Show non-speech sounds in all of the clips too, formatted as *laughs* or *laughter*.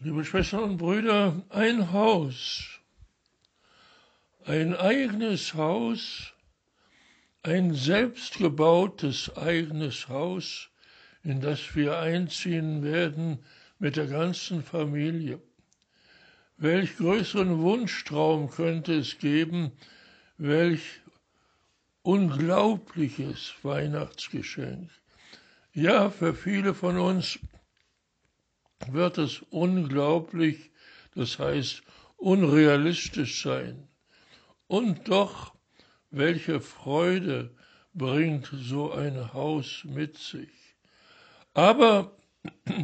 Liebe Schwestern und Brüder, ein Haus, ein eigenes Haus, ein selbstgebautes eigenes Haus, in das wir einziehen werden mit der ganzen Familie. Welch größeren Wunschtraum könnte es geben, welch unglaubliches Weihnachtsgeschenk. Ja, für viele von uns wird es unglaublich, das heißt unrealistisch sein. Und doch, welche Freude bringt so ein Haus mit sich. Aber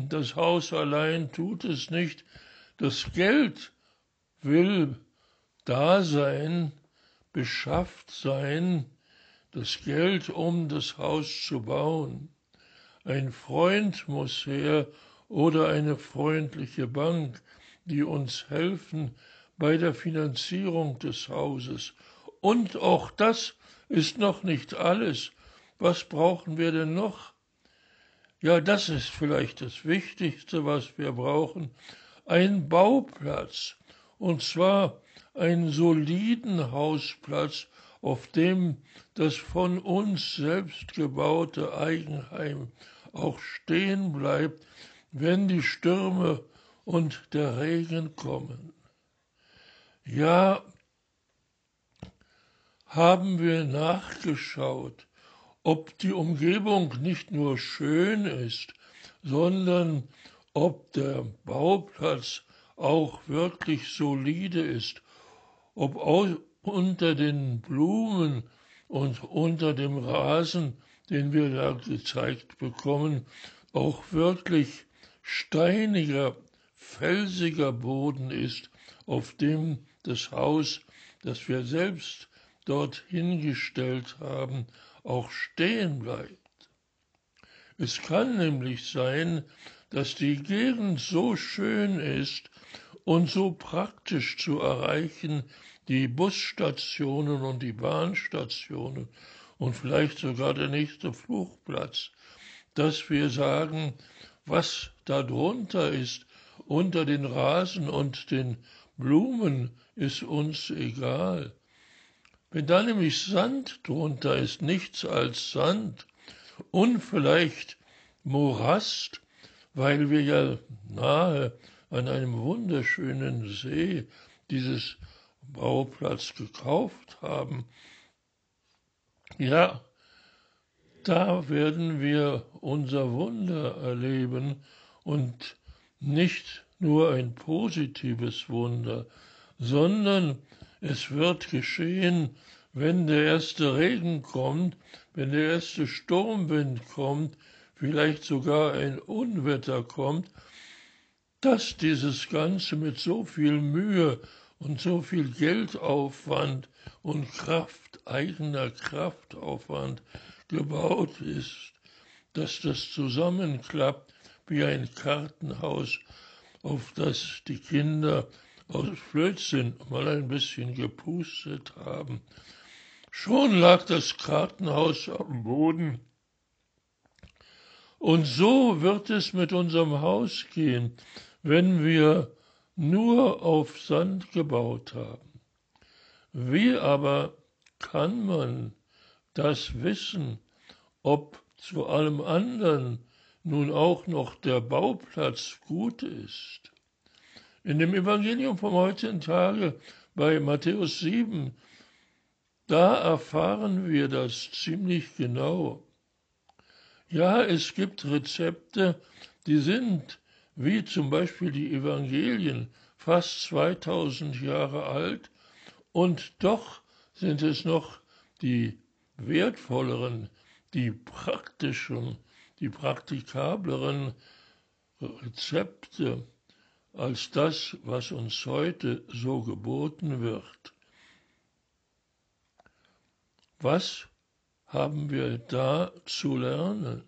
das Haus allein tut es nicht. Das Geld will da sein, beschafft sein, das Geld, um das Haus zu bauen. Ein Freund muss her oder eine freundliche Bank, die uns helfen bei der Finanzierung des Hauses. Und auch das ist noch nicht alles. Was brauchen wir denn noch? Ja, das ist vielleicht das Wichtigste, was wir brauchen. Ein Bauplatz. Und zwar einen soliden Hausplatz, auf dem das von uns selbst gebaute Eigenheim auch stehen bleibt, wenn die Stürme und der Regen kommen. Ja, haben wir nachgeschaut, ob die Umgebung nicht nur schön ist, sondern ob der Bauplatz auch wirklich solide ist, ob unter den Blumen und unter dem Rasen, den wir da gezeigt bekommen, auch wirklich steiniger, felsiger Boden ist, auf dem das Haus, das wir selbst dort hingestellt haben, auch stehen bleibt. Es kann nämlich sein, dass die Gegend so schön ist und so praktisch zu erreichen, die Busstationen und die Bahnstationen und vielleicht sogar der nächste Flugplatz, dass wir sagen, was darunter ist, unter den Rasen und den Blumen, ist uns egal. Wenn da nämlich Sand drunter ist, nichts als Sand und vielleicht Morast, weil wir ja nahe an einem wunderschönen See dieses Bauplatz gekauft haben. Ja, da werden wir unser Wunder erleben und nicht nur ein positives Wunder, sondern es wird geschehen, wenn der erste Regen kommt, wenn der erste Sturmwind kommt, vielleicht sogar ein Unwetter kommt, dass dieses Ganze mit so viel Mühe und so viel Geldaufwand und Kraft, eigener Kraftaufwand gebaut ist, dass das zusammenklappt wie ein Kartenhaus, auf das die Kinder aus Blödsinn mal ein bisschen gepustet haben. Schon lag das Kartenhaus am Boden. Und so wird es mit unserem Haus gehen, wenn wir nur auf Sand gebaut haben. Wie aber kann man das Wissen, ob zu allem anderen nun auch noch der Bauplatz gut ist. In dem Evangelium vom heutigen Tage bei Matthäus 7, da erfahren wir das ziemlich genau. Ja, es gibt Rezepte, die sind, wie zum Beispiel die Evangelien, fast 2000 Jahre alt, und doch sind es noch die wertvolleren, die praktischen, die praktikableren Rezepte als das, was uns heute so geboten wird. Was haben wir da zu lernen?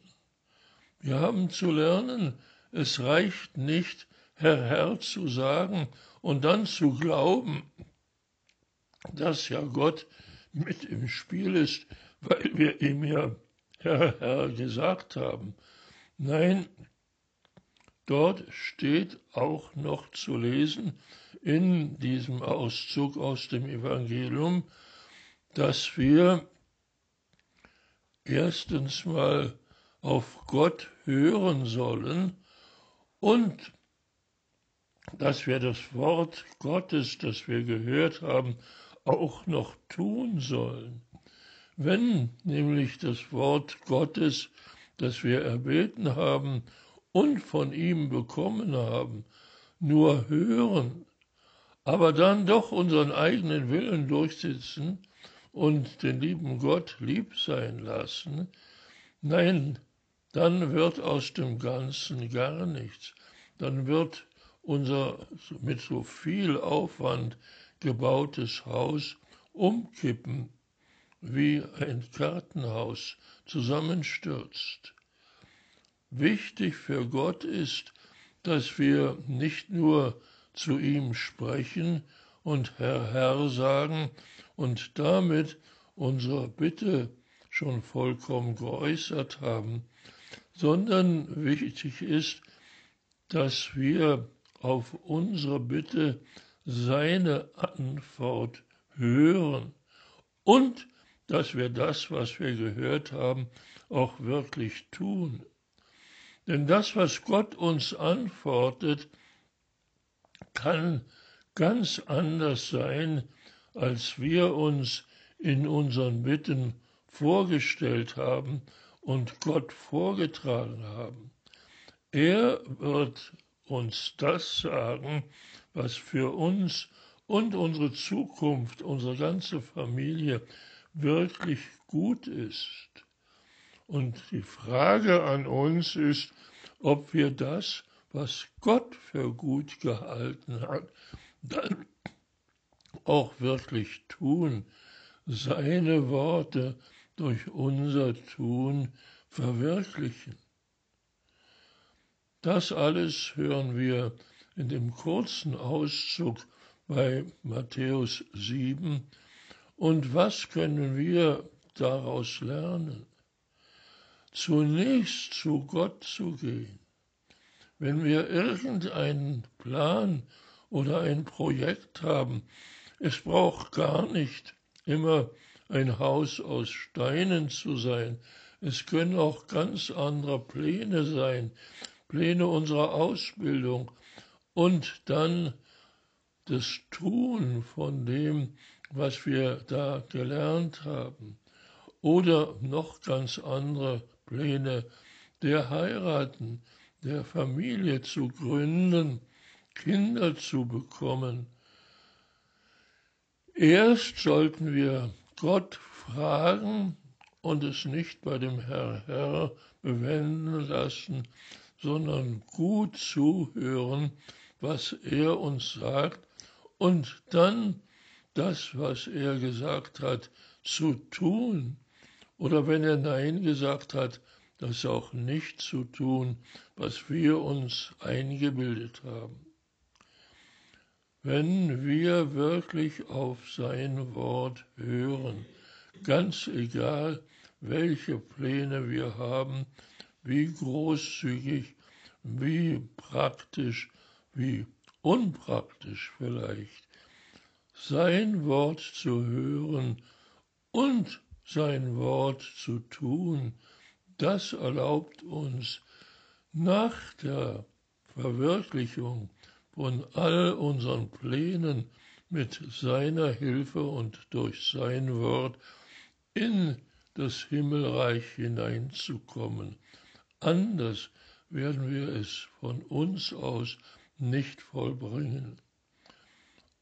Wir haben zu lernen, es reicht nicht, Herr Herr zu sagen und dann zu glauben, dass ja Gott mit im Spiel ist, weil wir ihm ja *laughs* Herr, Herr gesagt haben. Nein, Dort steht auch noch zu lesen in diesem Auszug aus dem Evangelium, dass wir erstens mal auf Gott hören sollen und dass wir das Wort Gottes, das wir gehört haben, auch noch tun sollen. Wenn nämlich das Wort Gottes, das wir erbeten haben und von ihm bekommen haben, nur hören, aber dann doch unseren eigenen Willen durchsetzen und den lieben Gott lieb sein lassen, nein, dann wird aus dem Ganzen gar nichts. Dann wird unser mit so viel Aufwand gebautes Haus umkippen, wie ein Gartenhaus zusammenstürzt. Wichtig für Gott ist, dass wir nicht nur zu ihm sprechen und Herr Herr sagen und damit unsere Bitte schon vollkommen geäußert haben, sondern wichtig ist, dass wir auf unsere Bitte seine Antwort hören und dass wir das, was wir gehört haben, auch wirklich tun. Denn das, was Gott uns antwortet, kann ganz anders sein, als wir uns in unseren Bitten vorgestellt haben und Gott vorgetragen haben. Er wird uns das sagen, was für uns und unsere Zukunft, unsere ganze Familie wirklich gut ist. Und die Frage an uns ist, ob wir das, was Gott für gut gehalten hat, dann auch wirklich tun, seine Worte durch unser Tun verwirklichen. Das alles hören wir in dem kurzen Auszug bei Matthäus 7. Und was können wir daraus lernen? Zunächst zu Gott zu gehen. Wenn wir irgendeinen Plan oder ein Projekt haben, es braucht gar nicht immer ein Haus aus Steinen zu sein. Es können auch ganz andere Pläne sein, Pläne unserer Ausbildung und dann das Tun von dem, was wir da gelernt haben. Oder noch ganz andere Pläne der Heiraten, der Familie zu gründen, Kinder zu bekommen, Erst sollten wir Gott fragen und es nicht bei dem Herr Herr bewenden lassen, sondern gut zuhören, was er uns sagt und dann das, was er gesagt hat, zu tun. Oder wenn er Nein gesagt hat, das auch nicht zu tun, was wir uns eingebildet haben. Wenn wir wirklich auf sein Wort hören, ganz egal, welche Pläne wir haben, wie großzügig, wie praktisch, wie unpraktisch vielleicht, sein Wort zu hören und sein Wort zu tun, das erlaubt uns nach der Verwirklichung von all unseren Plänen mit seiner Hilfe und durch sein Wort in das Himmelreich hineinzukommen. Anders werden wir es von uns aus nicht vollbringen.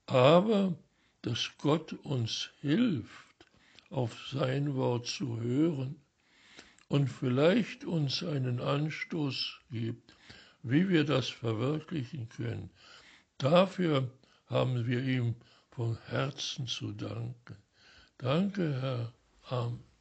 Aber dass Gott uns hilft, auf sein Wort zu hören und vielleicht uns einen Anstoß gibt, wie wir das verwirklichen können. Dafür haben wir ihm von Herzen zu danken. Danke, Herr. Amen.